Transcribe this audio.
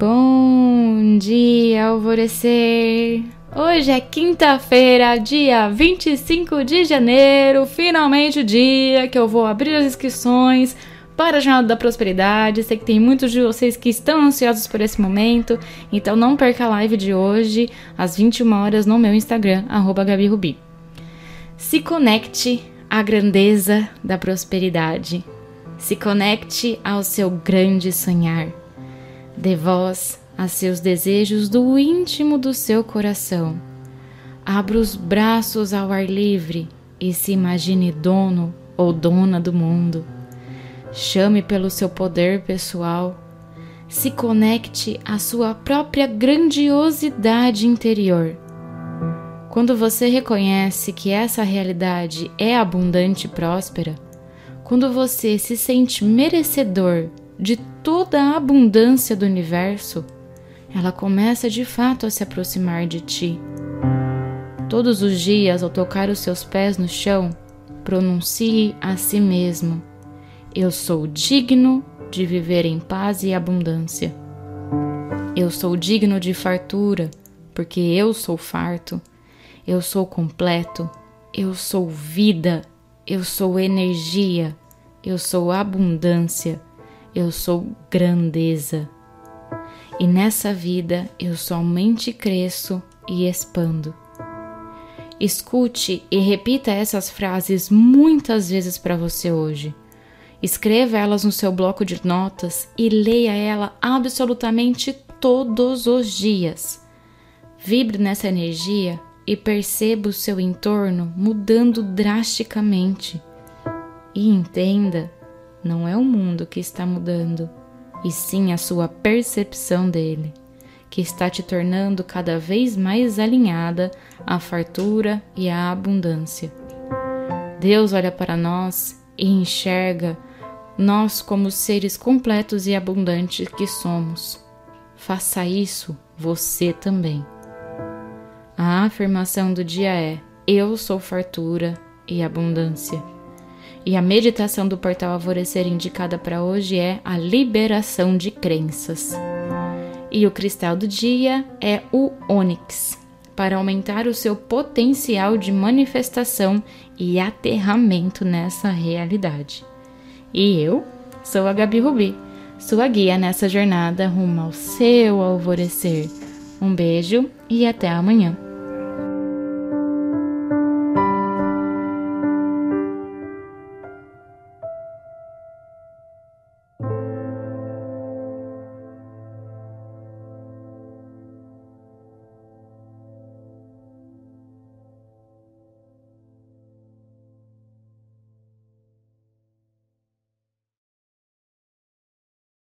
Bom dia, alvorecer! Hoje é quinta-feira, dia 25 de janeiro, finalmente o dia que eu vou abrir as inscrições para a Jornada da Prosperidade. Sei que tem muitos de vocês que estão ansiosos por esse momento, então não perca a live de hoje, às 21 horas, no meu Instagram, GabiRubi. Se conecte à grandeza da prosperidade. Se conecte ao seu grande sonhar. Dê voz a seus desejos do íntimo do seu coração. Abra os braços ao ar livre e se imagine dono ou dona do mundo. Chame pelo seu poder pessoal. Se conecte à sua própria grandiosidade interior. Quando você reconhece que essa realidade é abundante e próspera, quando você se sente merecedor de toda a abundância do universo, ela começa de fato a se aproximar de ti. Todos os dias, ao tocar os seus pés no chão, pronuncie a si mesmo: Eu sou digno de viver em paz e abundância. Eu sou digno de fartura, porque eu sou farto. Eu sou completo. Eu sou vida. Eu sou energia. Eu sou abundância, eu sou grandeza. E nessa vida eu somente cresço e expando. Escute e repita essas frases muitas vezes para você hoje. Escreva elas no seu bloco de notas e leia ela absolutamente todos os dias. Vibre nessa energia e perceba o seu entorno mudando drasticamente. E entenda, não é o mundo que está mudando, e sim a sua percepção dele, que está te tornando cada vez mais alinhada à fartura e à abundância. Deus olha para nós e enxerga nós como seres completos e abundantes que somos. Faça isso você também. A afirmação do dia é: Eu sou fartura e abundância. E a meditação do portal Alvorecer indicada para hoje é a liberação de crenças. E o cristal do dia é o ônix, para aumentar o seu potencial de manifestação e aterramento nessa realidade. E eu sou a Gabi Rubi, sua guia nessa jornada rumo ao seu alvorecer. Um beijo e até amanhã.